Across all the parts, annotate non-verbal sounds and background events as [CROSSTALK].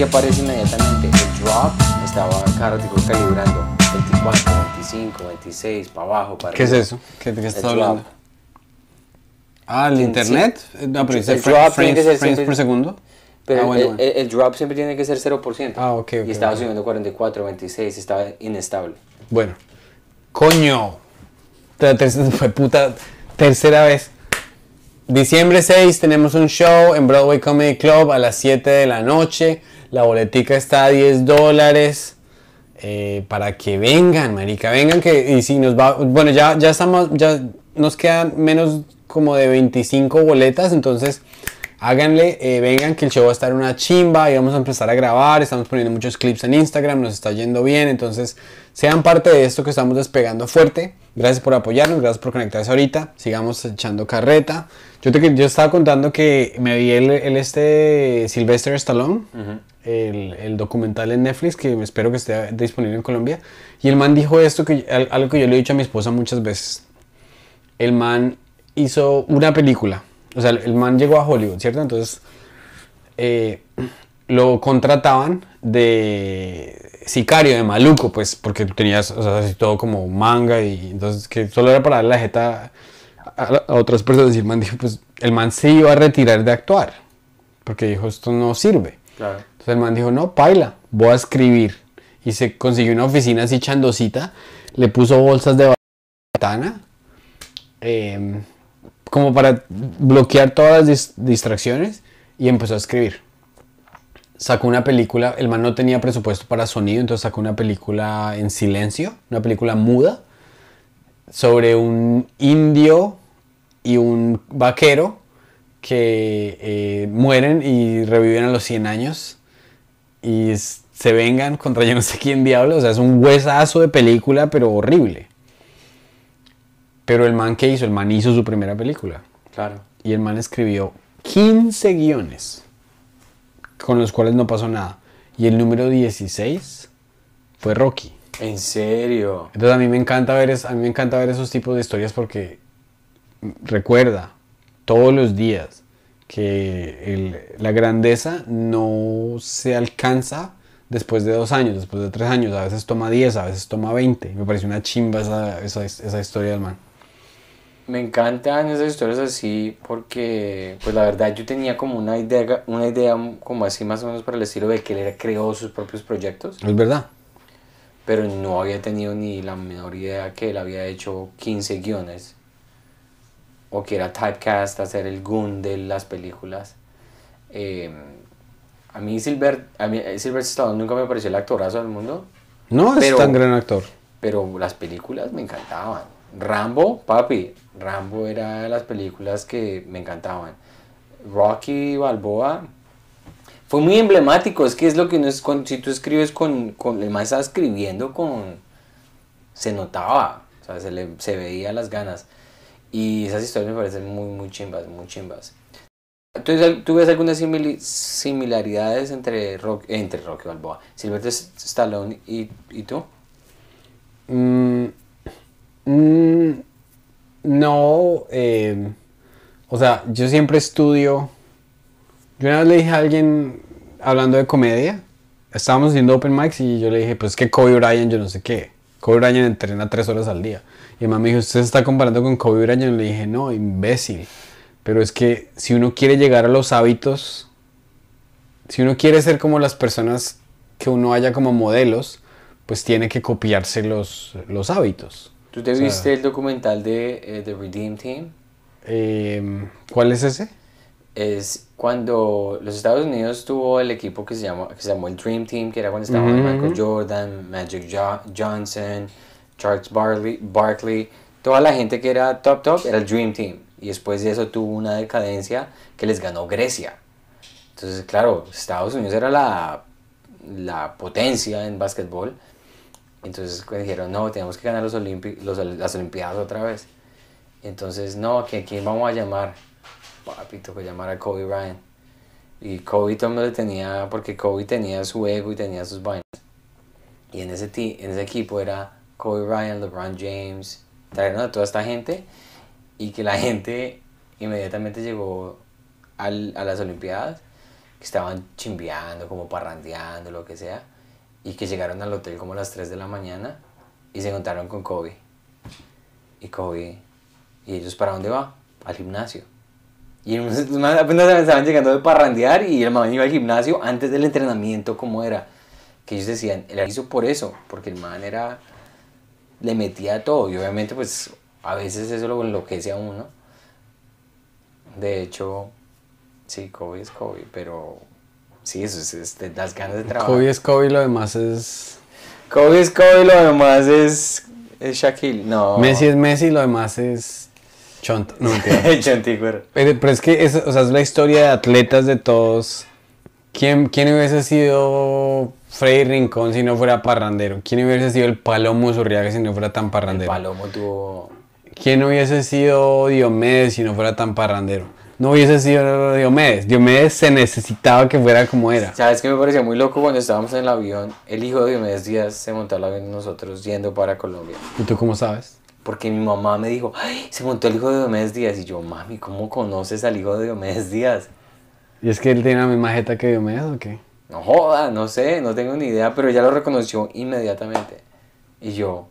¿qué aparece inmediatamente? El drop estaba ratico calibrando 24, 25, 26, para abajo, para ¿Qué es arriba. eso? ¿Qué, qué estás hablando? drop. Ah, ¿el Sí, internet? No, pero El fra- drop tiene que frames, ser frames siempre- por segundo. Pero ah, bueno, el, bueno. el- el drop siempre tiene que ser 0%. Ah, ok, ok, Y estaba ok. subiendo 44, 26, estaba inestable. Bueno. Coño. La tercera, [LAUGHS] fue puta tercera vez. Diciembre 6 tenemos un show en Broadway Comedy Club a las 7 de la noche. La boletica está a 10 dólares. eh, para que vengan, marica, vengan que y si nos va, bueno, ya ya estamos ya nos quedan menos como de 25 boletas, entonces háganle, eh, vengan que el show va a estar una chimba y vamos a empezar a grabar, estamos poniendo muchos clips en Instagram, nos está yendo bien, entonces sean parte de esto que estamos despegando fuerte. Gracias por apoyarnos, gracias por conectarse ahorita, sigamos echando carreta. Yo te yo estaba contando que me vi el, el este Sylvester Stallone, el, el documental en Netflix que espero que esté disponible en Colombia y el man dijo esto que al- algo que yo le he dicho a mi esposa muchas veces. El man hizo una película. O sea, el man llegó a Hollywood, ¿cierto? Entonces, eh, lo contrataban de sicario, de maluco, pues, porque tú tenías, o sea, así todo como manga y entonces que solo era para darle la jeta a, otras personas. Y el man dijo, pues, el man se iba a retirar de actuar, porque dijo, esto no sirve. Claro. Entonces el man dijo, no, paila, voy a escribir. Y se consiguió una oficina así chandosita, le puso bolsas de ventana, em, como para bloquear todas las dis- distracciones, y empezó a escribir. Sacó una película, el man no tenía presupuesto para sonido, entonces sacó una película en silencio, una película muda, sobre un indio y un vaquero que eh, mueren y reviven a los 100 años y se vengan contra yo no sé quién diablo. O sea, es un huesazo de película, pero horrible. Pero el man que hizo, el man hizo su primera película. Claro. Y el man escribió 15 guiones con los cuales no pasó nada. Y el número 16 fue Rocky. ¿En serio? Entonces a mí me encanta ver, es- a mí me encanta ver esos tipos de historias porque recuerda todos los días que el- la grandeza no se alcanza después de dos años, después de tres años, a veces toma 10, a veces toma 20. Me pareció una chimba esa, esa, esa historia del man. Me encantan esas historias así porque, pues la verdad, yo tenía como una idea, una idea como así más o menos para el estilo de que él creó sus propios proyectos, Es verdad. pero no había tenido ni la menor idea que él había hecho 15 guiones o que era typecast, hacer el goon de las películas. Eh, a mí Silver, a mí eh, Sylvester Stallone nunca me pareció el actorazo del mundo, No es Pero- tan gran actor. pero las películas me encantaban. Rambo, papi, Rambo era de las películas que me encantaban. Rocky Balboa fue muy emblemático, es que es lo que uno es, con, si tú escribes con, con el man estaba escribiendo con, se notaba, o sea, se, le, se veía las ganas. Y esas historias me parecen muy, muy chimbas, muy chimbas. ¿Tú, tú ves algunas similaridades entre, Rock, entre Rocky Balboa, Sylvester Stallone y, y tú? Mm, mm, no, eh, o sea, yo siempre estudio. Yo una vez le dije a alguien, hablando de comedia, estábamos haciendo open mics y yo le dije, pues que Kobe Bryant, yo no sé qué. Kobe Bryant entrena tres horas al día. Y mamá me dijo, ¿usted se está comparando con Kobe Bryant? Y le dije, no, imbécil. Pero es que si uno quiere llegar a los hábitos, si uno quiere ser como las personas que uno haya como modelos, pues tiene que copiarse los, los hábitos. ¿Tú te O sea- viste el documental de eh, The Redeem Team? Eh, ¿Cuál es ese? Es cuando los Estados Unidos tuvo el equipo que se llamó, que se llamó el Dream Team, que era cuando estaban Michael. Jordan, Magic Jo- Johnson, Charles Barkley, Barkley, toda la gente que era top top era el Dream Team. Y después de eso tuvo una decadencia que les ganó Grecia. Entonces, claro, Estados Unidos era la, la potencia en básquetbol. Entonces dijeron, no, tenemos que ganar los Olimpi- los, las Olimpiadas otra vez. Entonces, no, ¿que quién vamos a llamar? Papi, tocó llamar a Kobe Bryant. Y Kobe todo el mundo le tenía, porque Kobe tenía su ego y tenía sus vainas. Y en ese, en ese equipo era Kobe Bryant, LeBron James, trajeron a toda esta gente y que la [LAUGHS] gente inmediatamente llegó al- a las Olimpiadas que estaban chimbeando, como parrandeando, lo que sea, y que llegaron al hotel como a las 3 de la mañana y se encontraron con Kobe. Y Kobe, ¿y ellos para dónde va? Al gimnasio. Y [LAUGHS] apenas estaban llegando de parrandear y el man iba al gimnasio antes del entrenamiento, ¿cómo era? Que ellos decían, él hizo por eso, porque el man era, le metía todo y obviamente pues a veces eso lo enloquece a uno. De hecho, sí, Kobe es Kobe, pero sí, eso es, es de las ganas de trabajar. Kobe es Kobe y lo demás es... Kobe es Kobe, lo demás es, es Shaquille. No. Messi es Messi y lo demás es... Chonto. No. Chantigüero. [LAUGHS] Pero, pero es que es, o sea, es la historia de atletas de todos. ¿Quién, ¿Quién hubiese sido Freddy Rincón si no fuera parrandero? ¿Quién hubiese sido el Palomo Zurriaga si no fuera tan El parrandero? Palomo tuvo. ¿Quién hubiese sido Diomedes si no fuera tan parrandero? No hubiese sido Diomedes. Diomedes se necesitaba que fuera como era. ¿Sabes qué me parecía muy loco cuando estábamos en el avión? El hijo de Diomedes Díaz se montó al avión nosotros yendo para Colombia. ¿Y tú cómo sabes? Porque mi mamá me dijo, ¡ay! Se montó el hijo de Diomedes Díaz. Y yo, mami, ¿cómo conoces al hijo de Diomedes Díaz? ¿Y es que él tiene la misma jeta que Diomedes o qué? No joda, no sé, no tengo ni idea, pero ella lo reconoció inmediatamente. Y yo,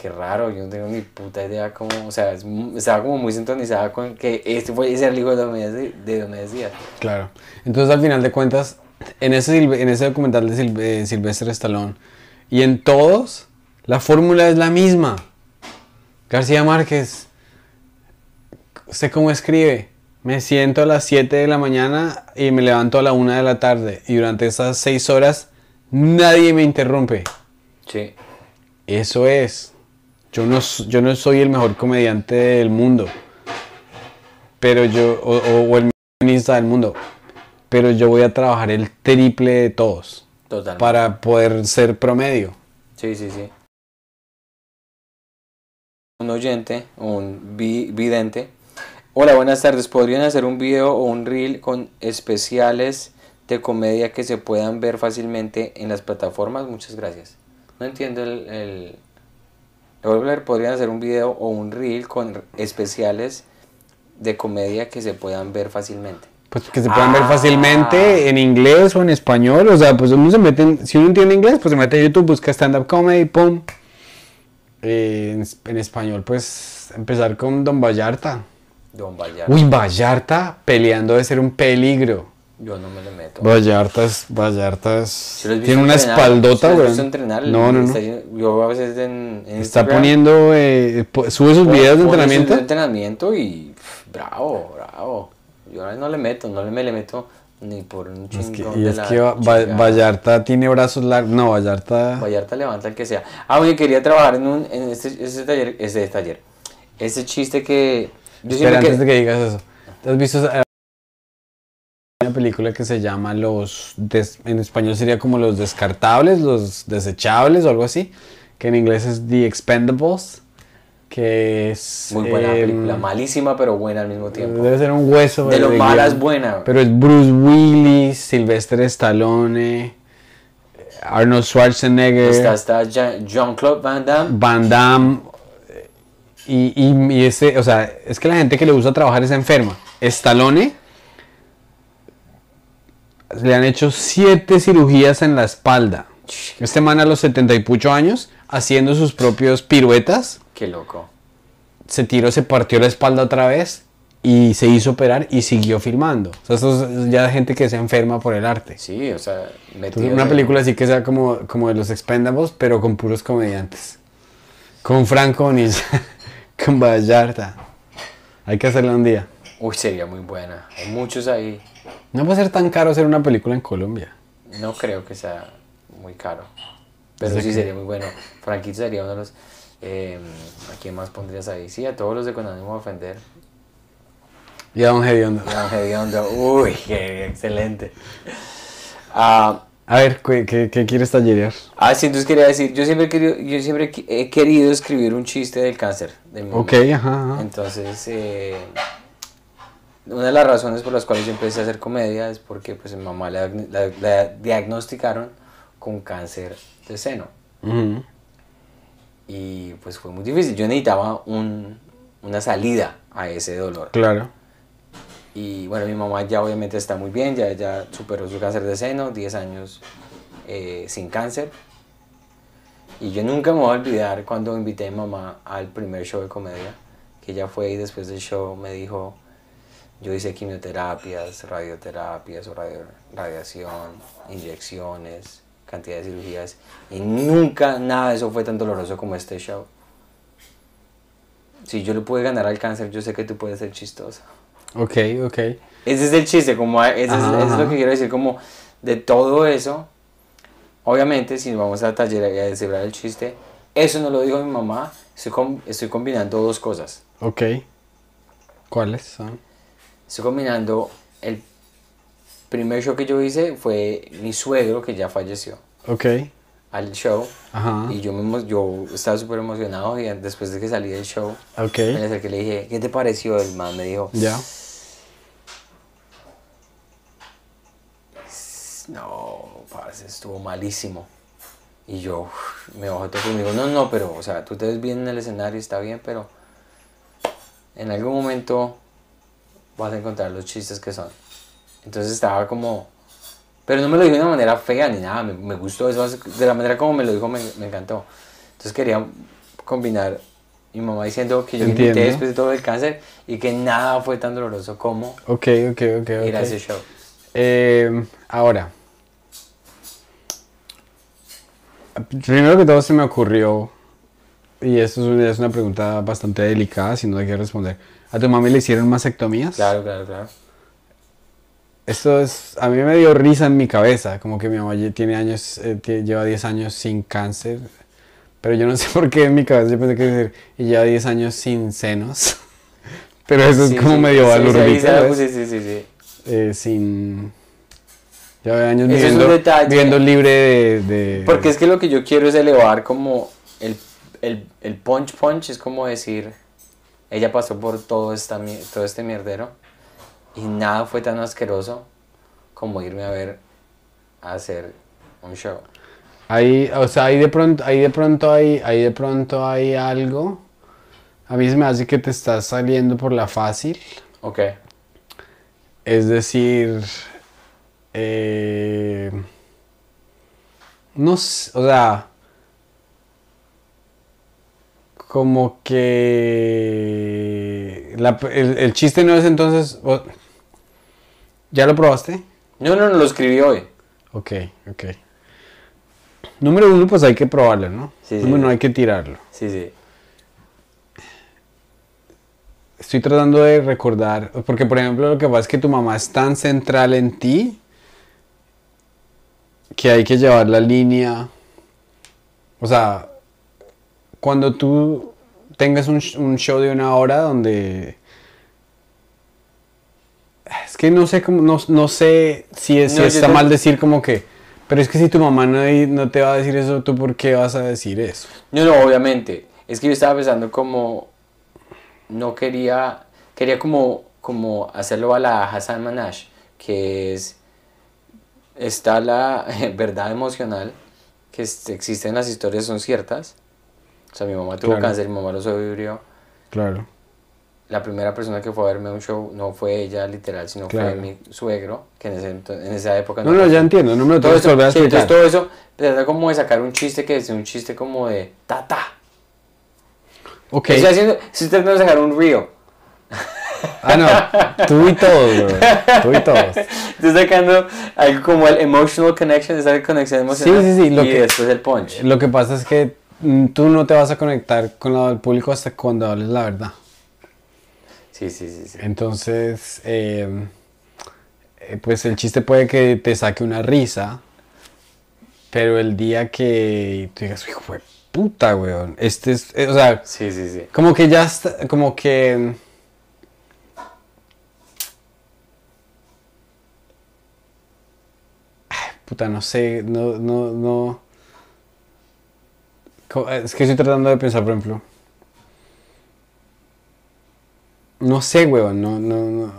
qué raro, yo no tengo ni puta idea cómo, o sea, es estaba como muy sintonizada con que este fue ese era el hijo de Diomedes, Di- de. Claro. Entonces, al final de cuentas, en ese, en ese documental de eh, Silvestre Stallone y en todos, la fórmula es la misma. García Márquez, ¿usted cómo escribe? Me siento a las 7 de la mañana y me levanto a la 1 de la tarde. Y durante esas 6 horas, nadie me interrumpe. Sí, Eso es. Yo no, yo no soy el mejor comediante del mundo. Pero yo, o, el mejor del mundo. Pero yo voy a trabajar el triple de todos. totalmente. Para poder ser promedio. Sí, sí, sí. Un oyente, un vi- vidente. Hola, buenas tardes. ¿Podrían hacer un video o un reel con especiales de comedia que se puedan ver fácilmente en las plataformas? Muchas gracias. No entiendo el... el... Leer, ¿Podrían hacer un video o un reel con especiales de comedia que se puedan ver fácilmente? Pues que se puedan ver Ah. fácilmente en inglés o en español. O sea, pues uno se mete, en- si uno entiende inglés, pues se mete a YouTube, busca stand-up comedy, pum. Eh, en, en español, pues empezar con Don Vallarta. Don Vallarta. Uy, Vallarta peleando de ser un peligro. Yo no me le meto. Vallarta es, Vallarta es, ¿Sí lo has visto tiene una espaldota, ¿Sí lo has güey. No, no, no. Está yo a veces en, en Está Instagram poniendo, eh, sube sus videos de entrenamiento. entrenamiento y pff, bravo, bravo. Yo a veces no le meto, no le me le meto ni por un Es que- chingón y de es que Va-. Vallarta tiene brazos largos. No, Vallarta. Vallarta levanta el que sea. Ah, oye, quería trabajar en, un, en este, este taller, este taller. Ese chiste que... Yo Espera, antes que... de que digas eso. ¿Te has visto una película que se llama Los. des- en español sería como Los Descartables, Los Desechables o algo así? Que en inglés es The Expendables. Que es. Muy buena eh, película, malísima pero buena al mismo tiempo. Debe ser un hueso. De lo mala es buena. Pero es Bruce Willis, Sylvester Stallone, Arnold Schwarzenegger, Está, está Jean- Jean-Claude Van Damme. Van Damme. Y, y, y ese, o sea, es que la gente que le gusta trabajar es enferma. Stallone le han hecho siete cirugías en la espalda. Este man a los 70 y pucho años, haciendo sus propios piruetas, Qué loco. se tiró, se partió la espalda otra vez y se hizo operar y siguió filmando. O sea, esto es ya gente que se enferma por el arte. Sí, o sea, Entonces, una película así que sea como, como de los Expendables, pero con puros comediantes. Con Franco Onilla, [LAUGHS] con Vallarta. Hay que hacerla un día. Uy, sería muy buena. Hay muchos ahí. No puede ser tan caro hacer una película en Colombia. No creo que sea muy caro. Pero sí que- sería muy bueno. Franquito sería uno de los... eh, ¿A quién más pondrías ahí? Sí, a todos los de Con ánimo de ofender. Y a Don Hediondo. Gran Hediondo. Uy, qué excelente. Ah, A ver, ¿qué, qué, qué quieres tallerear? ah, sí, entonces quería decir, yo siempre he querido, yo siempre he querido escribir un chiste del cáncer. Ok, ajá, ajá. Entonces, eh, una de las razones por las cuales yo empecé a hacer comedia es porque pues mi mamá la, la- la diagnosticaron con cáncer de seno. Y pues fue muy difícil. Yo necesitaba un, una salida a ese dolor. Claro. Y bueno, mi mamá ya obviamente está muy bien, ya, ya superó su cáncer de seno, 10 años eh, sin cáncer. Y yo nunca me voy a olvidar cuando invité a mi mamá al primer show de comedia, que ella fue y después del show me dijo, yo hice quimioterapias, radioterapias o radio- radiación, inyecciones, cantidad de cirugías, y nunca nada de eso fue tan doloroso como este show. Si yo le pude ganar al cáncer, yo sé que tú puedes ser chistosa. Ok, ok. Ese es el chiste, como a- ese es, Ajá, eso es lo que quiero decir, como de todo eso, obviamente si vamos a taller y a descifrar el chiste, eso no lo dijo mi mamá, estoy, com- estoy combinando dos cosas. Ok. ¿Cuáles son? Estoy combinando el primer show que yo hice fue mi suegro que ya falleció Ok. al show Ajá. y yo, me, yo estaba súper emocionado y después de que salí del show Ok. me le acerqué y le dije, ¿qué te pareció? El man me dijo, Ya. no, parce, estuvo malísimo. Y yo me bajé todo dijo, no, no, pero, o sea, tú te ves bien en el escenario, está bien, pero en algún momento vas a encontrar los chistes que son. Entonces estaba como, pero no me lo dijo de una manera fea ni nada, me, me gustó eso, de la manera como me lo dijo me, me encantó. Entonces quería combinar mi mamá diciendo que yo Entiendo. después de todo el cáncer y que nada fue tan doloroso como Ok, ok, ok. ir a ese show. Eh, ahora. Primero que todo se me ocurrió, y esto es una, es una pregunta bastante delicada, si no hay que responder. ¿A tu mami le hicieron mastectomías? Claro, claro, claro. Esto es, a mí me dio risa en mi cabeza, como que mi mamá tiene años, eh, lleva 10 años sin cáncer, pero yo no sé [LAUGHS] por qué en mi cabeza yo pensé que decir, y lleva 10 años sin senos, [LAUGHS] pero eso Sí, es como sí, medio sí, sí, sí, sí, sí. Eh, sin... Lleva años Eso es un viviendo, detalle. viviendo libre de, de- Porque es que lo que yo quiero es elevar como el, el, el punch punch, es como decir, ella pasó por todo, esta, todo este mierdero y nada fue tan asqueroso como irme a ver a hacer un show. Ahí, o sea, ahí de pronto, ahí de pronto hay, ahí de pronto hay algo. A mí se me hace que te estás saliendo por la fácil. Ok. Es decir, eh, no sé, o sea, como que la- el, el chiste no es entonces, ¿ya lo probaste? No, no, no, lo escribí hoy. Ok, ok. Número uno, pues hay que probarlo, ¿no? Sí, sí. Número uno, hay que tirarlo. Sí, sí. Estoy tratando de recordar, porque por ejemplo lo que pasa es que tu mamá es tan central en ti que hay que llevar la línea. O sea, cuando tú tengas un, sh- un show de una hora donde... Es que no sé cómo, no, no sé si, es- No, está te- mal decir como que... Pero es que si tu mamá no, no te va a decir eso, ¿tú por qué vas a decir eso? No, no, obviamente. Es que yo estaba pensando como no quería quería como como hacerlo a la Hassan Manash, que es está la [LAUGHS] verdad emocional que existen las historias son ciertas. O sea, mi mamá tuvo Claro. cáncer, mi mamá lo sobrevivió. Claro. La primera persona que fue a verme a un show no fue ella literal, sino Claro. fue mi suegro, que en, ese en esa época No, no, ya entiendo, no me lo todo eso, a sí, entonces todo eso trata como de sacar un chiste que es un chiste como de ta ta. Ok. Estoy haciendo, estoy tratando de sacar un reel. Ah, no. [LAUGHS] Tú y todos, bro. Tú y todos. Estoy sacando algo como el emotional connection, esa conexión emocional. Sí, sí, sí, lo y que- después el punch. Lo que pasa es que tú no te vas a conectar con la- el público hasta cuando hables la verdad. Sí, sí, sí. sí. Entonces, eh, eh, pues el chiste puede que te saque una risa, pero el día que tú digas, hijo de puta, weón, este es, eh, o sea, Sí, sí, sí. como que ya está, como que... Ay, Puta, no sé, no, no, no... Co- Es que estoy tratando de pensar, por ejemplo. No sé, weón, no, no, no.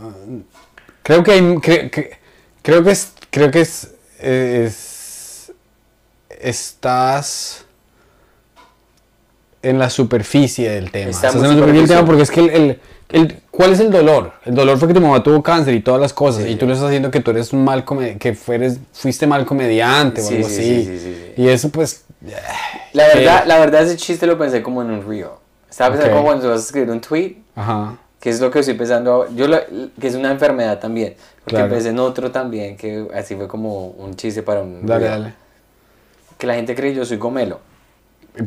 Creo que hay, cre- cre- creo que es, creo que es, es, estás en la superficie del tema. Está Estás en la superficie del tema porque es que el, el- el- ¿Cuál es el dolor? El dolor fue que tu mamá tuvo cáncer y todas las cosas. Sí. Y tú le estás haciendo que tú eres un mal que fueres, fuiste mal comediante o Sí, algo sí, así. sí, sí, sí, sí. Y eso pues. La Sí. verdad, la verdad, ese chiste lo pensé como en un río. Estaba pensando como cuando vas a escribir un tweet, Ajá. que es lo que estoy pensando, ahora. yo lo- que es una enfermedad también, porque Claro. pensé en otro también, que así fue como un chiste para un Dale, río. dale. Que la gente cree que yo soy gomelo.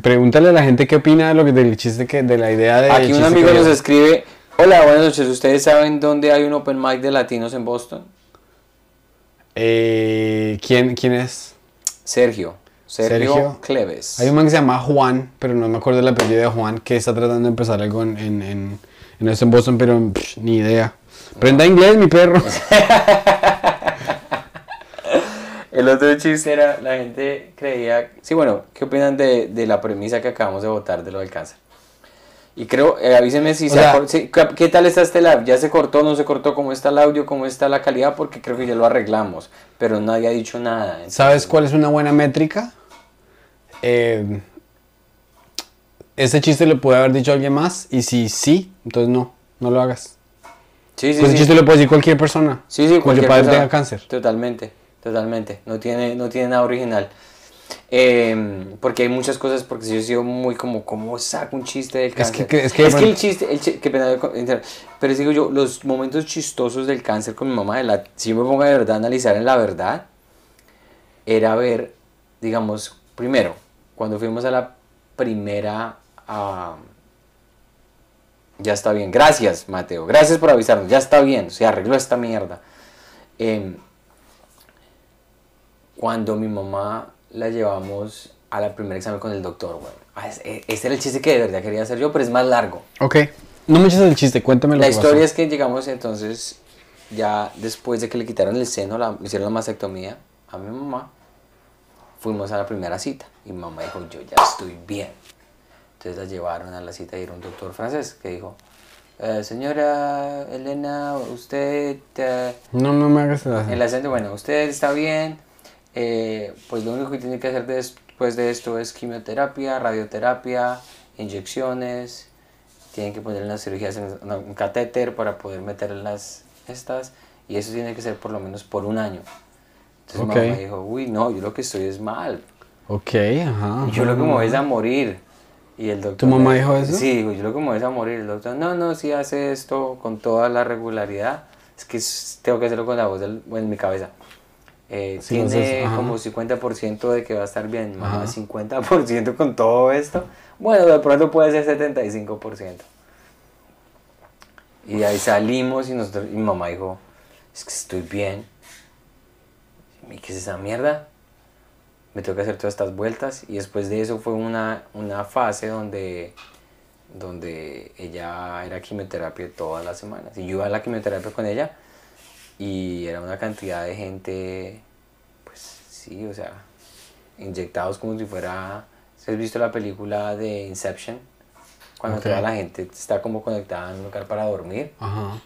Pregúntale a la gente qué opina de lo que del chiste que de la idea de Aquí un amigo nos escribe, hola, buenas noches, ¿ustedes saben dónde hay un open mic de latinos en Boston? Eh, ¿quién, ¿Quién es? Sergio, Sergio, Sergio. Cleves. Hay un man que se llama Juan, pero no me acuerdo el apellido de Juan, que está tratando de empezar algo en, en, en, en esto en Boston, pero pff, ni idea. Prenda inglés, mi perro. [LAUGHS] El otro chiste era, la gente creía, sí, bueno, ¿qué opinan de, de la premisa que acabamos de votar de lo del cáncer? Y creo, eh, avísenme si O se sea- ¿qué, tal está este live? ¿Ya se cortó, no se cortó? ¿Cómo está el audio? ¿Cómo está la calidad? Porque creo que ya lo arreglamos, pero nadie ha dicho nada. entonces- ¿Sabes cuál es una buena métrica? Eh, ese chiste lo puede haber dicho alguien más, y si sí, entonces no, no lo hagas. Sí, sí, Pues ese sí. chiste lo puede decir cualquier persona. Sí, sí, cuyo cualquier padre persona. tenga cáncer. Totalmente, totalmente. No tiene, no tiene nada original. Eh, porque hay muchas cosas, porque yo he sido muy como, ¿cómo saco un chiste del Es cáncer? que- es que- el chiste, el chi- qué pena pero digo yo, los momentos chistosos del cáncer con mi mamá, de la, si yo me pongo de verdad a analizar en la verdad, era ver, digamos, primero, cuando fuimos a la primera... ya está bien, gracias Mateo, gracias por avisarnos, ya está bien, se arregló esta mierda. Em, cuando mi mamá la llevamos a la primer examen con el doctor, güey. Es- Este era el chiste que de verdad quería hacer yo, pero es más largo. Ok. No me eches el chiste, cuéntame lo La que historia pasó. es que llegamos entonces, ya después de que le quitaron el seno, la, le hicieron la mastectomía a mi mamá, fuimos a la primera cita. Y mi mamá dijo, yo ya estoy bien. Entonces la llevaron a la cita y era un doctor francés que dijo, "Eh, señora Elena, usted... eh, No, no me hagas el el acento, bueno, usted está bien, eh, pues lo único que tiene que hacer después de esto es quimioterapia, radioterapia, inyecciones, tienen que ponerle unas cirugías, en- un catéter para poder meterle las estas, y eso tiene que ser por lo menos por un año. Entonces Ok. mi mamá dijo, uy, no, yo lo que estoy es mal, Ok, ajá. yo lo que me voy es a morir. Y el doctor... ¿Tu mamá dijo eso? Sí, dijo, yo lo que me voy es a morir. El doctor, no, no, si hace esto con toda la regularidad, es que tengo que hacerlo con la voz del, en mi cabeza. Eh, Sí, tiene ajá. como 50% de que va a estar bien, Ajá. 50% con todo esto. Bueno, de pronto puede ser 75%. Y de ahí salimos y, nosotros, y mi mamá dijo, es que estoy bien. ¿Y qué es esa mierda? Me tengo que hacer todas estas vueltas. Y después de eso fue una, una fase donde, donde ella era quimioterapia todas las semanas. Y yo iba a la quimioterapia con ella y era una cantidad de gente, pues sí, o sea, inyectados como si fuera... ¿Has visto la película de Inception? Cuando Ok. toda la gente está como conectada en un lugar para dormir. Ajá.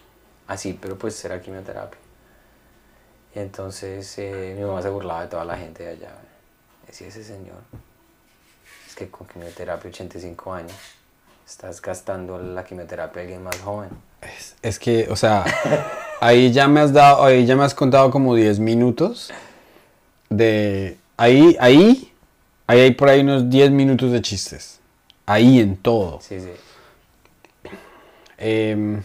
Así, pero pues era quimioterapia. Y entonces eh, mi mamá se burlaba de toda la gente de allá. Decía ese señor, es que con quimioterapia 85 años, estás gastando la quimioterapia de alguien más joven. Es, es que, o sea, [LAUGHS] ahí ya me has dado, ahí ya me has contado como 10 minutos de... Ahí, ahí, ahí hay por ahí unos 10 minutos de chistes. Ahí en todo. Sí, sí. Em,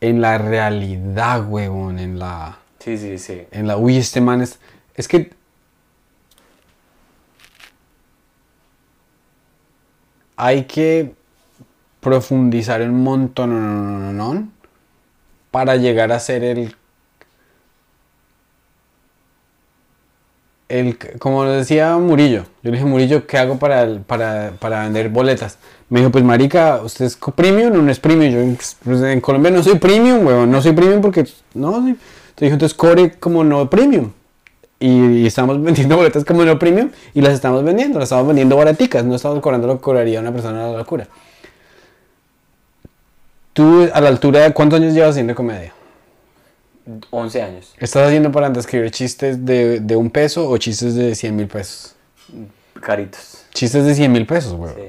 en la realidad, huevón, en la... Sí, sí, sí. En la... Uy, este man es... Es que... Hay que profundizar un montón para llegar a ser el... El, como decía Murillo, yo le dije, Murillo, ¿qué hago para, el- para, para vender boletas? Me dijo, pues marica, ¿usted es premium o no es premium? Yo, pues, en Colombia no soy premium, weón, no soy premium porque, no, sí. Entonces dijo, como no premium. Y estamos [LAUGHS] vendiendo boletas como no premium y las estamos vendiendo, las estamos vendiendo baraticas, no estamos cobrando lo que cobraría una persona a la locura. Tú, a la altura de cuántos años llevas haciendo comedia? 11 años. ¿Estás haciendo para escribir chistes de, de un peso o chistes de 100 mil pesos? Caritos. Chistes de 100 mil pesos, weón. Sí.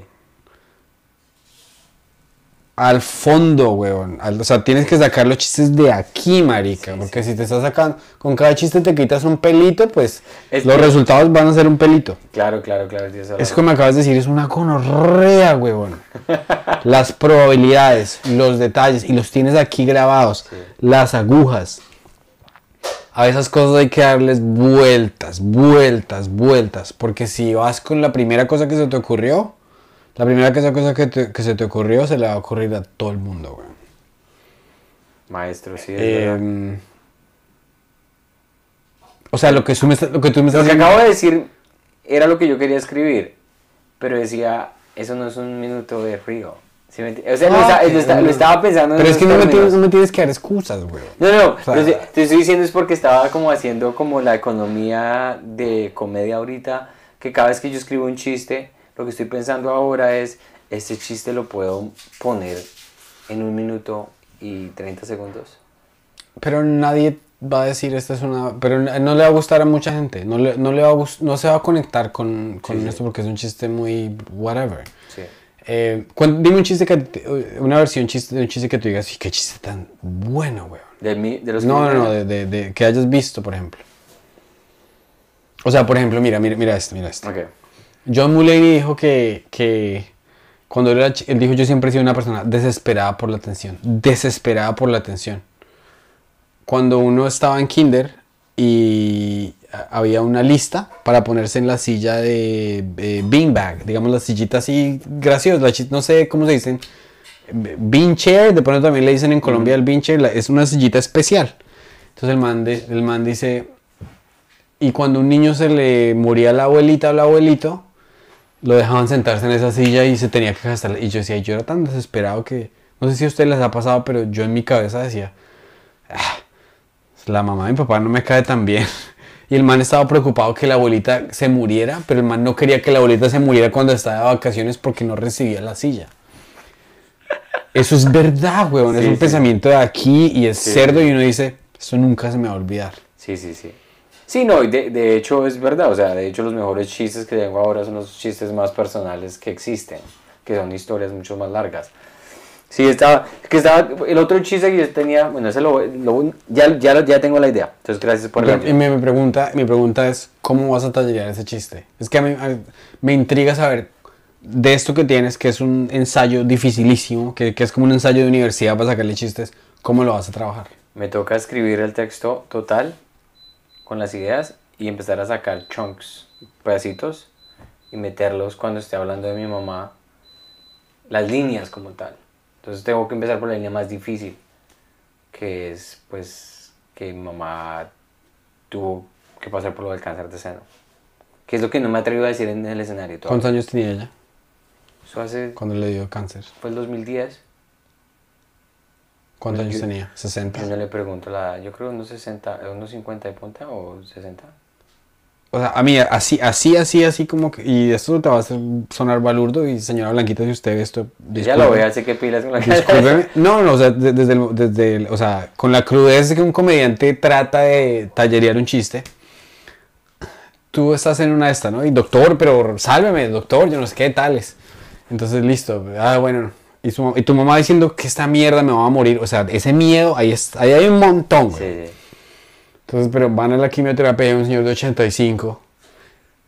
Al fondo, weón. Al- o sea, tienes que sacar los chistes de aquí, marica. porque si te estás sacando, con cada chiste te quitas un pelito, pues Es los que- resultados van a ser un pelito. Claro, claro, claro. Es como acabas de decir, es una gonorrea, weón. [LAUGHS] Las probabilidades, los detalles, y los tienes aquí grabados. Las agujas. A esas cosas hay que darles vueltas, vueltas, vueltas. Porque si vas con la primera cosa que se te ocurrió, la primera cosa cosa que, te- que se te ocurrió se le va a ocurrir a todo el mundo, weón. Maestro, sí. es. Em, o sea, lo que, tú me estás- lo que tú me Lo estás que diciendo- acabo de decir era lo que yo quería escribir, pero decía, eso no es un minuto de río. ¿Sí me o sea, lo, Ah, ok, lo no, lo estaba pensando en Pero es que no me, tienes, términos. no me tienes que dar excusas, weón. No, no, sea- lo sé- te estoy diciendo es porque estaba como haciendo como la economía de comedia ahorita, que cada vez que yo escribo un chiste, lo que estoy pensando ahora es, este chiste lo puedo poner en un minuto y 30 segundos. Pero nadie va a decir esta es una... Pero no le va a gustar a mucha gente. No, le, no, le va a no se va a conectar con, con Sí, sí. esto porque es un chiste muy whatever. Sí. Eh, dime un chiste que... Una versión chiste, de un chiste que tú digas, "Y qué chiste tan bueno, weón. De, mi- de los No, que- no, no, de, de- de- que hayas visto, por ejemplo. O sea, por ejemplo, mira, mira, mira esto, mira esto. Ok. John Mulaney dijo que, que cuando él era él dijo yo siempre he sido una persona desesperada por la atención, desesperada por la atención. Cuando uno estaba en kinder y a- había una lista para ponerse en la silla de beanbag, digamos la sillita así graciosa, la no sé cómo se dicen, bean chair, de pronto también le dicen en Colombia el bean chair, la- es una sillita especial. Entonces el man, de- el man dice, y cuando un niño se le moría la abuelita o el abuelito, lo dejaban sentarse en esa silla y se tenía que gastar. Y yo decía, yo era tan desesperado que, no sé si a ustedes les ha pasado, pero yo en mi cabeza decía, "Ah, la mamá de mi papá no me cae tan bien. [LAUGHS] Y el man estaba preocupado que la abuelita se muriera, pero el man no quería que la abuelita se muriera cuando estaba de vacaciones porque no recibía la silla. Eso es verdad, weón. es un sí. pensamiento de aquí y es Sí. cerdo y uno dice, esto nunca se me va a olvidar. Sí, sí, sí. Sí, no, de, de hecho es verdad, o sea, de hecho los mejores chistes que tengo ahora son los chistes más personales que existen, que son historias mucho más largas. Sí, estaba, que estaba, el otro chiste que yo tenía, bueno, ese lo, lo- ya, ya, ya tengo la idea, entonces gracias por Pero, y mi, mi pregunta, mi pregunta es, ¿cómo vas a tallerear ese chiste? Es que a mí, a- me intriga saber de esto que tienes, que es un ensayo dificilísimo, que, que es como un ensayo de universidad para sacarle chistes, ¿cómo lo vas a trabajar? Me toca escribir el texto total con las ideas y empezar a sacar chunks, pedacitos y meterlos cuando esté hablando de mi mamá, las líneas como tal. Entonces tengo que empezar por la línea más difícil, que es pues que mi mamá tuvo que pasar por lo del cáncer de seno. Que es lo que no me atrevo a decir en el escenario ¿Cuántos todavía. años tenía ella Eso hace, cuando le dio cáncer? fue el 2010. ¿Cuántos años yo- tenía? ¿60? Yo le pregunto la edad, yo creo unos 60, unos 50 de punta o 60. O sea, a mí, así, así, así, así como que... Y esto te va a hacer sonar balurdo y señora Blanquita, si usted ve esto... Ya lo ve, así que pilas con la Discúlpeme. No, no, o sea, de- desde el, desde el- o sea, con la crudeza que un comediante trata de tallerear un chiste. Tú estás en una de estas, ¿no? Y doctor, pero sálveme, doctor, yo no sé qué tales. Entonces, listo. Ah, bueno. Y, su- y tu mamá diciendo que esta mierda me va a morir. O sea, ese miedo, ahí, es, ahí hay un montón, güey. Sí, sí. Entonces, pero van a la quimioterapia y un señor de 85.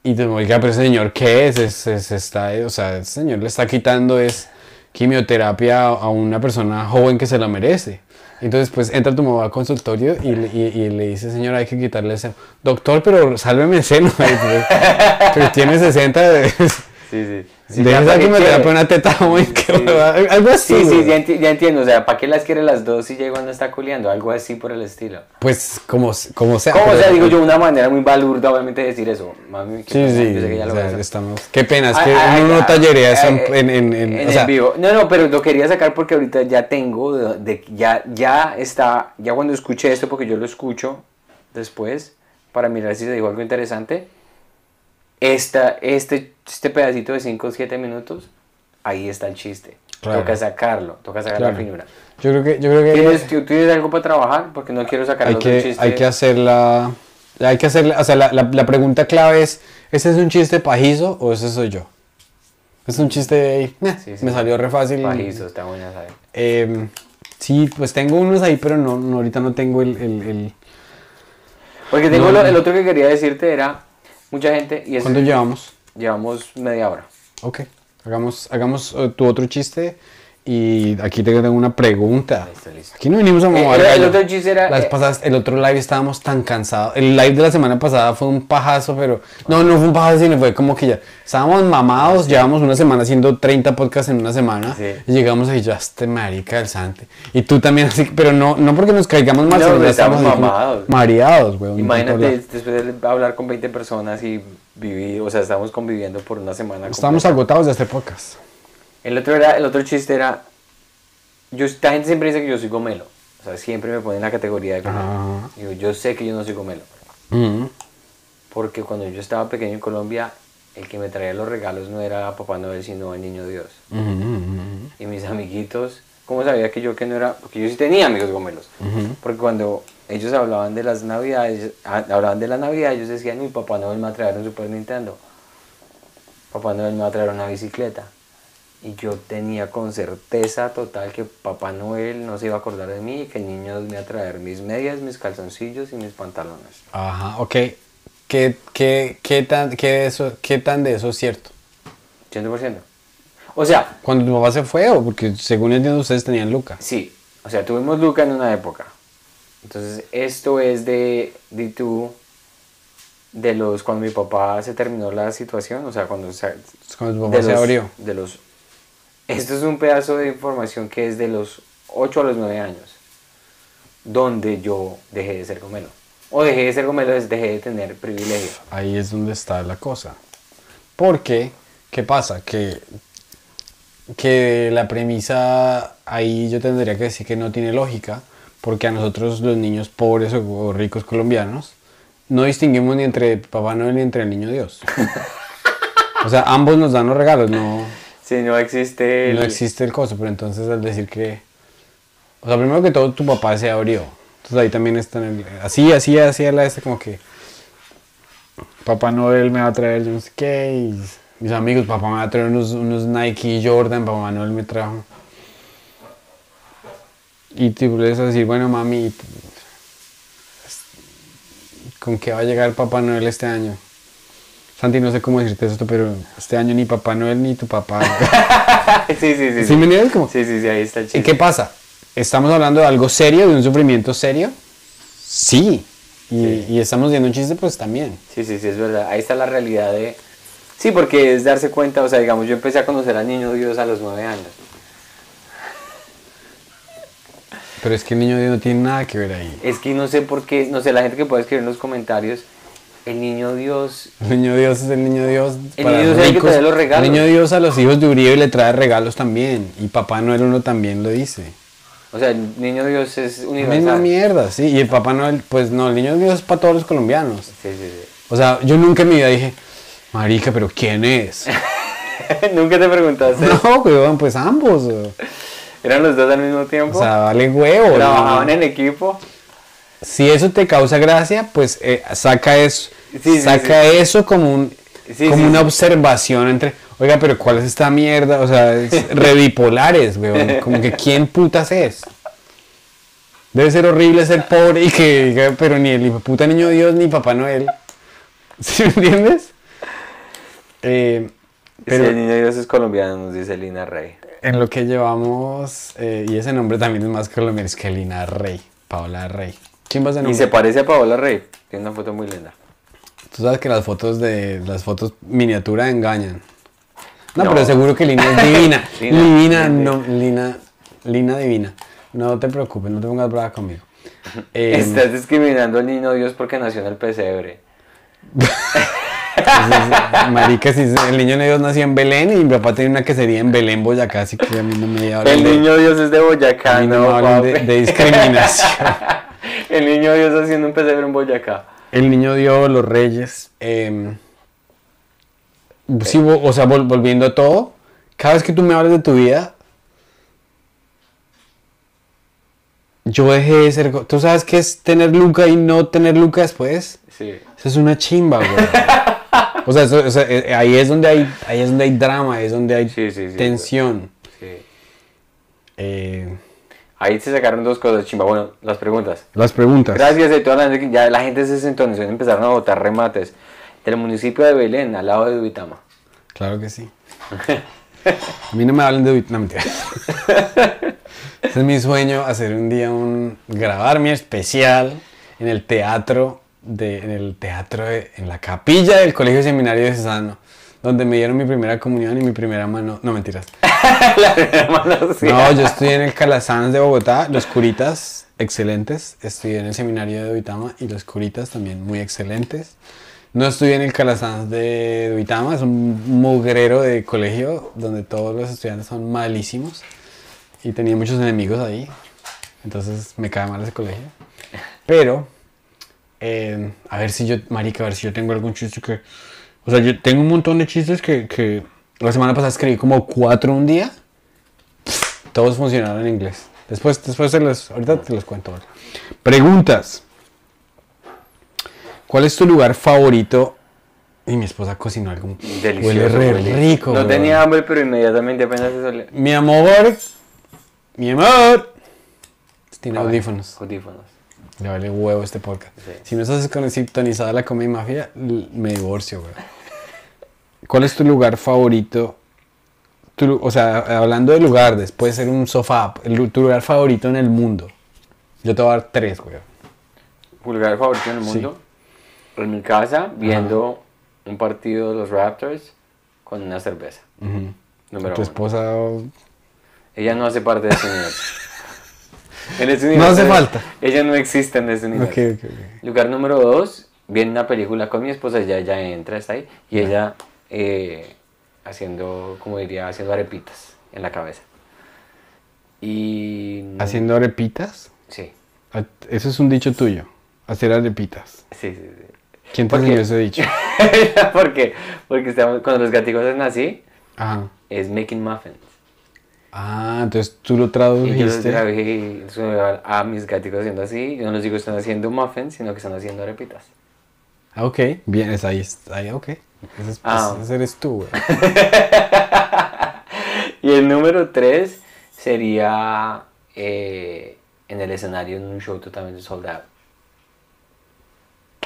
Y te oiga, pero ese señor, ¿qué es? Es, es- está, o sea, ese señor le está quitando es quimioterapia a, una persona joven que se la merece. Entonces, pues entra tu mamá al consultorio y, le- y- y le dice, señor, hay que quitarle el seno. Doctor, pero sálveme el seno. [LAUGHS] pero tiene 60. de- Sí, sí. Ya, esa ¿para qué quimioterapia quiere? una teta joven que algo así. Sí, sí, güey. ya, enti- ya entiendo. O sea, ¿para qué las quiere las dos si ya igual no está culiando? Algo así por el estilo. Pues como, como sea. ¿Cómo? O pero- sea, digo yo, una manera muy balurda, obviamente, de decir eso. Mami, Sí, pena, sí, yo sé que ya lo o sea, estamos... Qué pena, es que Ay, ay, uno no ay, tallerea eso en, en, en- en o sea, el vivo. No, no, pero lo quería sacar porque ahorita ya tengo, de, de- ya, ya está, ya cuando escuché esto, porque yo lo escucho después, para mirar si se dijo algo interesante, esta, este, este pedacito de 5 o 7 minutos, ahí está el chiste. Claro. Toca sacarlo, toca sacar Claro. la finura. yo creo que, yo creo que ¿Tienes, tú tienes algo para trabajar? Porque no quiero sacar hay que, chiste. hay que hacerla, hay que hacerla, o sea, la, la, la pregunta clave es, ¿ese es un chiste pajizo o ese soy yo? Es un chiste, eh, Sí, sí. me salió re fácil. Pajizo, está buena. Eh, sí, pues tengo unos ahí, pero no, no, ahorita no tengo el... el, el- Porque tengo No, lo- el otro que quería decirte era mucha gente y ¿Cuánto llevamos? llevamos media hora. Ok, hagamos, hagamos eh, tu otro chiste y aquí te tengo una pregunta. Listo, listo. Aquí no venimos a Eh, mamar el- otro chiste era, Las eh, pasadas, el otro live estábamos tan cansados. El live de la semana pasada fue un pajazo, pero... No, no fue un pajazo, sino fue como que ya... Estábamos mamados, llevamos una semana haciendo 30 podcasts en una semana. Sí. Y llegamos ahí, ya este marica del sante. Y tú también así, pero no, no porque nos caigamos mal, No, sino estamos mamados. Mareados, weón. Imagínate después de hablar con 20 personas y vivir, o sea, estamos conviviendo por una semana. Estamos completa. agotados de este podcast. El otro, era, el otro chiste era, yo, la gente siempre dice que yo soy gomelo. O sea, siempre me ponen en la categoría de gomelo. Digo, yo sé que yo no soy gomelo. Mm. Porque cuando yo estaba pequeño en Colombia, el que me traía los regalos no era Papá Noel, sino el Niño Dios. Y mis amiguitos, ¿cómo sabía que yo que no era? Porque yo sí tenía amigos gomelos. Porque cuando ellos hablaban de las navidades, ah, hablaban de la navidad, ellos decían, uy, Papá Noel me va a traer un Super Nintendo. Papá Noel me va a traer una bicicleta. Y yo tenía con certeza total que Papá Noel no se iba a acordar de mí y que el niño me iba a traer mis medias, mis calzoncillos y mis pantalones. Ajá, ok. ¿Qué, qué, qué, tan, qué, de eso, ¿Qué tan de eso es cierto? 100%. O sea, Cuando tu papá se fue, o porque según entiendo ustedes tenían Luca. Sí, o sea, tuvimos Luca en una época. Entonces, esto es de, de tú, de los, cuando mi papá se terminó la situación, o sea, cuando se, Cuando tu de papá se los- abrió. De los, esto es un pedazo de información que es de los 8 a los 9 años, donde yo dejé de ser gomelo. O dejé de ser gomelo, es dejé de tener privilegio. Ahí es donde está la cosa. Porque, ¿qué pasa? Que, que la premisa ahí yo tendría que decir que no tiene lógica, porque a nosotros los niños pobres o, o ricos colombianos no distinguimos ni entre Papá Noel ni entre el Niño Dios. [LAUGHS] o sea, ambos nos dan los regalos, no, Si no existe el... no existe el coso, pero entonces al decir que... O sea, primero que todo tu papá se abrió. Entonces ahí también está en el... Así, así, así, la este como que... Papá Noel me va a traer yo no mis amigos, papá me va a traer unos, unos Nike Jordan, papá Noel me trajo. Y tú le a decir, bueno mami, ¿con qué va a llegar Papá Noel este año? Santi, no sé cómo decirte esto, pero este año ni Papá Noel ni tu papá. [LAUGHS] sí, sí, sí. ¿Sí me entiendes? Como- Sí, sí, sí, ahí está el ¿Y chiste. qué pasa? ¿Estamos hablando de algo serio, de un sufrimiento serio? Sí. Y, y estamos viendo un chiste, pues también. Sí, sí, sí, es verdad. Ahí está la realidad de... Sí, porque es darse cuenta, o sea, digamos, yo empecé a conocer al niño Dios a los nueve años. Pero es que el niño Dios no tiene nada que ver ahí. Es que no sé por qué, no sé, la gente que puede escribir en los comentarios, el niño Dios... El niño Dios es el niño Dios. El niño Dios es el que trae los regalos. El niño Dios a los hijos de Uribe le trae regalos también. Y Papá Noel uno también lo dice. O sea, el niño Dios es universal. misma mierda, sí. Y el Papá Noel, pues no, el niño Dios es para todos los colombianos. Sí, sí, sí. O sea, yo nunca en mi vida dije, Marica, pero ¿quién es? [LAUGHS] Nunca te preguntaste. [LAUGHS] no, weón, pues ambos. ¿Eran los dos al mismo tiempo? O sea, vale huevo. ¿Trabajaban ¿no? en equipo? Si eso te causa gracia, pues eh, saca eso, Sí, sí, saca eso como un como una observación entre, oiga, pero ¿cuál es esta mierda? O sea, es [LAUGHS] redipolares, weón. Como que quién putas es. Debe ser horrible ser pobre y que diga, pero ni el puta niño Dios ni Papá Noel. [LAUGHS] ¿Sí me entiendes? Eh, Pero... pero el niño Dios es colombiano, nos dice Lina Rey. en lo que llevamos, eh, y ese nombre también es más colombiano, es que Lina Rey, Paola Rey. ¿Quién va a Y se parece a Paola Rey. Tiene una foto muy linda. Tú sabes que las fotos de las fotos miniatura engañan. No, No. pero seguro que Lina es [LAUGHS] divina. Lina, no, Lina, Lina divina. No te preocupes, no te pongas brava conmigo. [LAUGHS] Eh, Estás discriminando al niño Dios porque nació en el pesebre. [LAUGHS] entonces, marica, si el niño de Dios nació en Belén y mi papá tenía una quesería en Belén, Boyacá, así que a mí no me hablan El de- niño Dios es de a Boyacá, mí no no, me hablan de, papi. de discriminación. El niño Dios haciendo un pesebre en Boyacá. El niño dio los reyes. eh, sí, o sea, vol- volviendo a todo, cada vez que tú me hablas de tu vida, yo dejé de ser. ¿Tú sabes qué es tener Luca y no tener Luca después? Sí. Eso es una chimba, güey. [LAUGHS] O sea, eso- o sea, eh, ahí es donde hay, ahí es donde hay drama, ahí es donde hay Sí, sí, sí. tensión. Sí. Eh, Ahí se sacaron dos cosas, chimba. Bueno, las preguntas. las preguntas. Gracias a toda la gente ya la gente se sintonizó y empezaron a votar remates del municipio de Belén, al lado de Duitama. Claro que sí. A mí no me hablen de. [LAUGHS] Ese es mi sueño, hacer un día un grabar mi especial en el teatro de en el teatro de- en la capilla del Colegio Seminario de Cesano, donde me dieron mi primera comunión y mi primera mano, no mentiras. [LAUGHS] la hermana, sí. No, yo estudié en el Calasanz de Bogotá, los curitas excelentes, estudié en el seminario de Duitama y los curitas también muy excelentes. No estudié en el Calasanz de Duitama, es un mugrero de colegio donde todos los estudiantes son malísimos y tenía muchos enemigos ahí, entonces me cae mal ese colegio. Pero, eh, a ver si yo, marica, a ver si yo tengo algún chiste que... O sea, yo tengo un montón de chistes que, que la semana pasada escribí como cuatro un día. Todos funcionaron en inglés. Después, después te los, ahorita te los cuento. Preguntas. ¿Cuál es tu lugar favorito? Y mi esposa cocinó algo. Delicioso. Huele re huele. rico. No tenía hambre, pero inmediatamente apenas se solía. Mi amor. Mi amor. Tiene audífonos. Audífonos. Le vale huevo este podcast. Sí. Si no estás con sintonizada la comida mafia, l- me divorcio, güey. ¿Cuál es tu lugar favorito? Tu o sea, hablando de lugar, después de ser un sofá, el tu lugar favorito en el mundo. Yo te voy a dar tres, güey. Lugar favorito en el mundo. En mi casa, viendo un partido de los Raptors con una cerveza. Ujú. Número Tu uno. esposa. Ella no hace parte de este universo. En No hace falta. Ella no existe en este universo. Lugar número dos, viene una película con mi esposa, ella ya entra, está ahí, y ella eh, haciendo, como diría, haciendo arepitas en la cabeza. Y... Haciendo arepitas. Sí, A- Eso es un dicho tuyo. Hacer arepitas. sí, sí. sí. ¿Quién te enseñó ese dicho? [LAUGHS] Porque estamos, cuando los gaticos hacen así, Ajá. es making muffins. Ah, entonces tú lo yo tradujiste. grabé y eso me va a mis gaticos haciendo así. Yo no les digo que están haciendo muffins, sino que están haciendo arepitas. Ah, ok. Bien, es ahí, ahí, ok. Ese, es- Ah. ese eres tú, güey. [LAUGHS] Y el número 3 sería eh, en el escenario en un show totalmente sold out.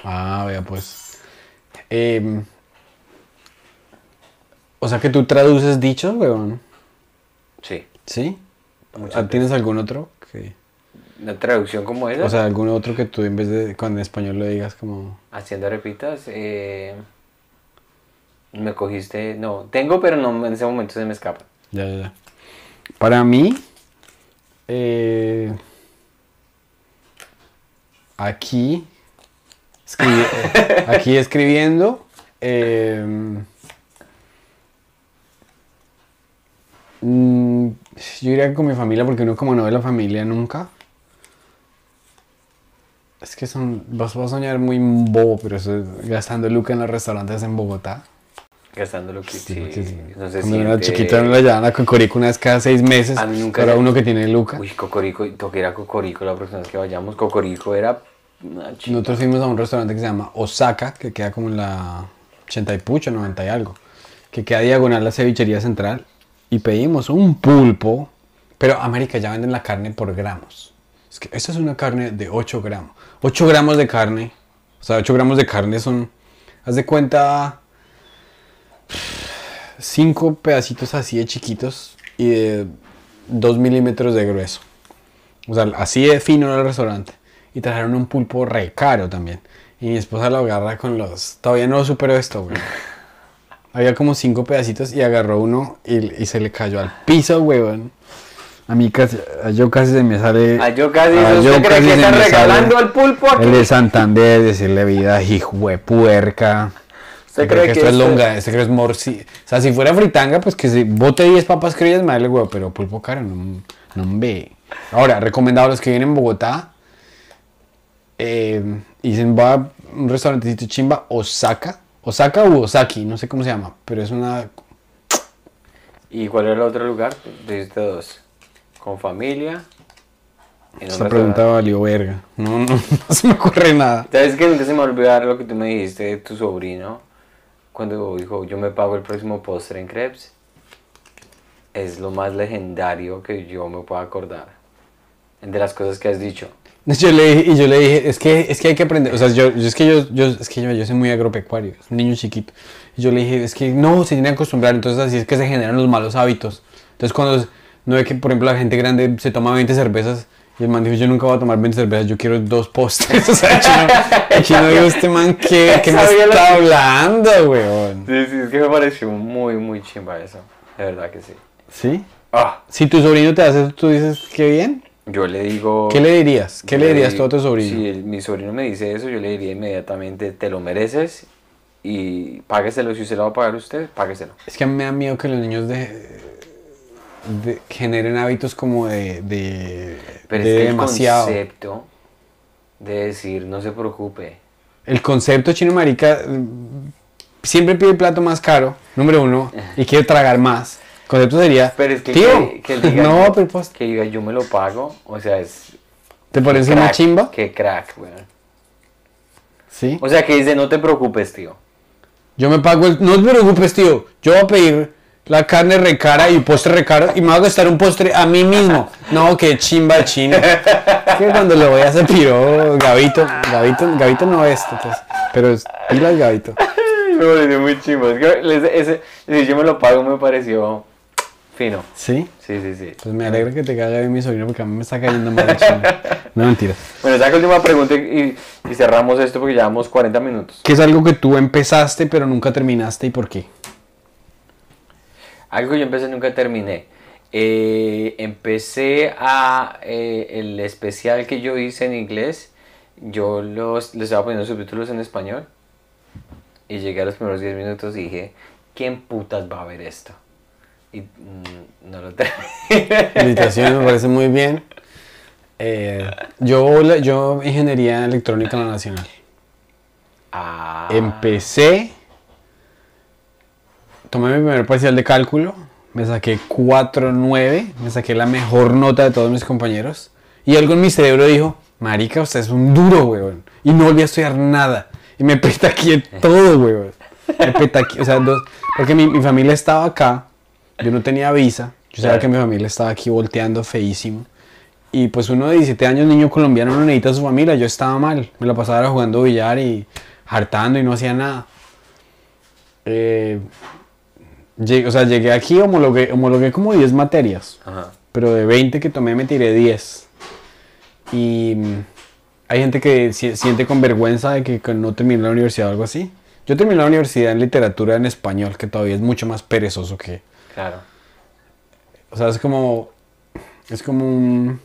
Ah, vea, pues. Em, o sea que tú traduces dichos, weón. Sí. Ah, ¿Tienes algún otro? que- Una traducción como esa, O sea, algún otro que tú en vez de cuando en español lo digas como. haciendo arepitas, eh, me cogiste. No, tengo, pero no en ese momento se me escapa. Ya, ya, ya. Para mí, eh, aquí, escribi- eh, aquí escribiendo, em, mm, yo iría con mi familia porque uno como no ve la familia nunca. Es que son, vas, vas a soñar muy bobo, pero eso es gastando lucas en los restaurantes en Bogotá. Gastando que sí, Sí, porque sí. no se Cuando era siente- chiquito no la llevaban a Cocorico una vez cada seis meses. A mí nunca se- uno que tiene Luca. Uy, Cocorico, toque ir a Cocorico la próxima vez que vayamos. Cocorico era. Nosotros fuimos a un restaurante que se llama Osaka, que queda como en la 80 y pucho, 90 y algo. Que queda diagonal a la cevichería central. Y pedimos un pulpo. Pero América ya venden la carne por gramos. Es que esta es una carne de 8 gramos. 8 gramos de carne. O sea, 8 gramos de carne son. Haz de cuenta. 5 pedacitos así de chiquitos y de 2 milímetros de grueso. O sea, así de fino era el restaurante. Y trajeron un pulpo re caro también. Y mi esposa lo agarra con los... Todavía no supero esto, güey. Había como cinco pedacitos y agarró uno y, y se le cayó al piso, weón. A mí casi... A yo casi se me sale... Ah, yo casi, a ¿usted yo cree casi que se me regalando al pulpo aquí? El de Santander, decirle vida, hijo de puerca. ¿Usted ¿Usted cree que, esto es longa? ¿Usted cree que es morci? O sea, si fuera fritanga, pues que se bote 10 papas criollas, me vale huevo, pero pulpo caro, no, no ve. Ahora, recomendado a los que vienen en Bogotá, eh, y dicen, va a un restaurantecito chimba, Osaka, Osaka u Osaki, no sé cómo se llama, pero es una... ¿Y cuál era el otro lugar? Dijiste dos. Con familia. en Esta pregunta valió verga. No, no, [LAUGHS] no se me ocurre nada. ¿Sabes que nunca se me olvidar lo que tú me dijiste de tu sobrino? cuando dijo, yo me pago el próximo postre en crepes, es lo más legendario que yo me puedo acordar. De las cosas que has dicho. [LAUGHS] Yo le dije, y yo le dije, es que, es que hay que aprender, o sea, yo, yo- es que yo, yo, es que yo, yo soy muy agropecuario, es un niño chiquito. Y yo le dije, es que no, se tiene que acostumbrar, entonces así es que se generan los malos hábitos. Entonces cuando, no ve que, por ejemplo, la gente grande se toma 20 cervezas, y el man dijo, yo nunca voy a tomar 20 cervezas, yo quiero dos postres. [LAUGHS] O sea, el chino, el chino dijo, este man, ¿qué, qué me está hablando, weón? Sí, sí, es que me pareció muy, muy chimba eso. De verdad que sí. ¿Sí? Ah, Si tu sobrino te hace eso, tú dices, qué bien. Yo le digo... ¿Qué le dirías? ¿Qué le dirías tú a tu sobrino? Si el- mi sobrino me dice eso, yo le diría inmediatamente, te lo mereces y págueselo. Si usted lo va a pagar usted, págueselo. Es que a mí me da miedo que los niños de, de- generen hábitos como de, de, Pero de es que demasiado. el concepto de decir, no se preocupe. El concepto chino marica mm, siempre pide el plato más caro, número uno, y quiere tragar más. Concepto sería, Pero es que, tío, que, que él diga, [LAUGHS] no, pero pues, que diga, yo me lo pago, o sea, es... ¿te parece una chimba? Qué crack, weón. Sí. O sea, que dice, no te preocupes, tío. Yo me pago el, no te preocupes, tío, yo voy a pedir la carne recara y postre recaro y me voy a gastar un postre a mí mismo. No, que chimba chino. [LAUGHS] Que cuando lo voy a hacer piro, Gabito, Gabito, Gabito no es, entonces, pero es pila el Gabito. [LAUGHS] Me pareció muy chimbo. Es que ese, ese- ese yo me lo pago me pareció fino. ¿Sí? Sí, sí, sí. Pues me alegra que te caiga bien mi sobrino porque a mí me está cayendo mal el chino. [LAUGHS] No, mentira. Bueno, saca última pregunta y, y cerramos esto porque llevamos 40 minutos. ¿Qué es algo que tú empezaste pero nunca terminaste y por qué? Algo que yo empecé y nunca terminé. Eh, empecé a eh, el especial que yo hice en inglés. Yo los, les estaba poniendo subtítulos en español. Y llegué a los primeros 10 minutos y dije, ¿quién putas va a ver esto? Y mm, no lo terminé. Felicitaciones, me parece muy bien. Eh, yo, yo ingeniería electrónica en la nacional. Ah, Empecé, tomé mi primer parcial de cálculo, me saqué 4.9, me saqué la mejor nota de todos mis compañeros. Y algo en mi cerebro dijo, marica, usted es un duro, weón. Y no volví a estudiar nada. Y me petaqué todo, weón. Me petaqué, o sea, dos- porque mi, mi familia estaba acá, yo no tenía visa, yo sabía que mi familia estaba aquí volteando feísimo. Y pues uno de 17 años, niño colombiano, no necesita a su familia. Yo estaba mal. Me la pasaba jugando billar y hartando y no hacía nada. Eh, llegué- o sea, llegué aquí, homologué, homologué como 10 materias. Ajá. Pero de 20 que tomé me tiré 10. Y hay gente que si- siente con vergüenza de que, que no terminó la universidad o algo así. Yo terminé la universidad en literatura en español, que todavía es mucho más perezoso que... Claro. O sea, es como. Es como un.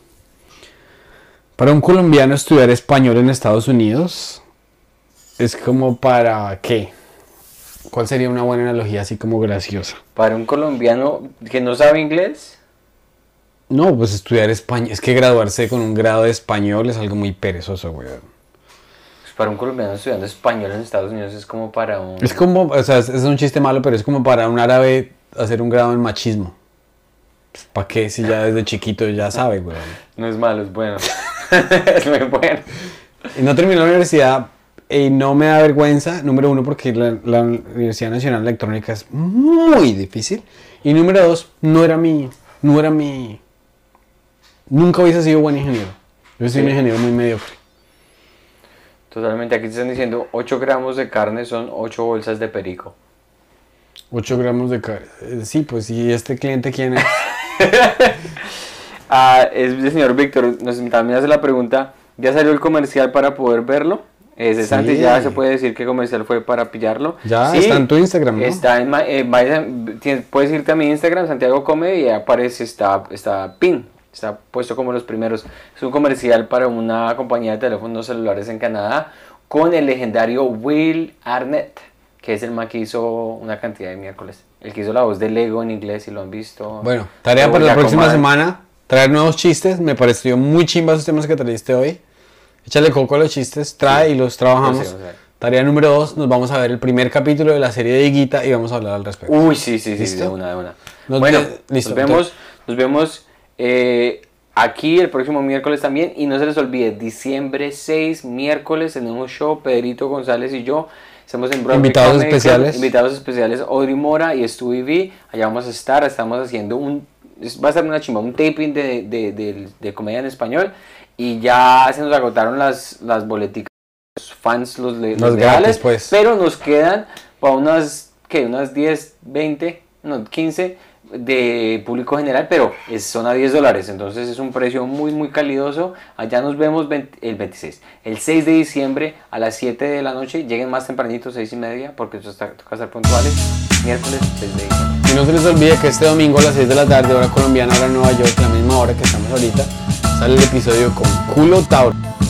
Para un colombiano estudiar español en Estados Unidos. Es como para qué. ¿Cuál sería una buena analogía así como graciosa? Para un colombiano que no sabe inglés, No, pues estudiar español. Es que graduarse con un grado de español es algo muy perezoso, güey. pues para un colombiano estudiando español en Estados Unidos es como para un... Es como, o sea, es, es un chiste malo, pero es como para un árabe hacer un grado en machismo. ¿Para qué? Si ya desde chiquito ya sabe, güey. No es malo, es bueno. [LAUGHS] es muy bueno. Y no terminé la universidad y no me da vergüenza, número uno, porque la, la Universidad Nacional de Electrónica es muy difícil. Y número dos, no era mi, no era mi, nunca hubiese sido buen ingeniero. Yo soy un Sí. ingeniero muy mediocre. Totalmente, aquí te están diciendo 8 gramos de carne son 8 bolsas de perico. 8 gramos de carne. Sí, pues, ¿y este cliente quién es? [LAUGHS] Ah, es el señor Víctor, nos también hace la pregunta, ¿ya salió el comercial para poder verlo? Ese Sí. Santi ya se puede decir qué comercial fue para pillarlo. Ya, está en tu Instagram, ¿no? Está en, eh, vaya- tienes- puedes irte a mi Instagram, Santiago Come, y aparece, está, está pin, está puesto como los primeros. Es un comercial para una compañía de teléfonos celulares en Canadá con el legendario Will Arnett, que es el man que hizo una cantidad de miércoles. El que hizo la voz de Lego en inglés, si lo han visto. Bueno, tarea para la próxima semana, traer nuevos chistes. Me pareció muy chimba esos temas que trajiste hoy. Échale coco a los chistes, trae y los trabajamos. Tarea número dos, nos vamos a ver el primer capítulo de la serie de Higuita y vamos a hablar al respecto. Uy, sí, sí, sí, de una, de una. Nos bueno, listo, nos vemos, nos vemos eh, aquí el próximo miércoles también. Y no se les olvide, diciembre 6, miércoles, tenemos show, Pedrito González y yo. Estamos en Broadway Invitados Comedy Club, especiales. Invitados especiales, Audrey Mora y Stu V. Allá vamos a estar, estamos haciendo un... Va a ser una chimba, un taping de, de, de- de comedia en español. Y ya se nos agotaron las, las boleticas, los fans, los, los Los gratis, pues. pero nos quedan para unas, ¿qué? Unas 10, 20, no, 15 de público general, pero es, son a 10 dólares, entonces es un precio muy, muy calidoso. Allá nos vemos 20 el 26, el 6 de diciembre a las 7 de la noche. Lleguen más tempranito, 6 y media, porque eso está, toca estar puntuales. Miércoles 6 de diciembre. Y no se les olvide que este domingo a las 6 de la tarde, hora colombiana, hora Nueva York, la misma hora que estamos ahorita, sale el episodio con Culo Tauro.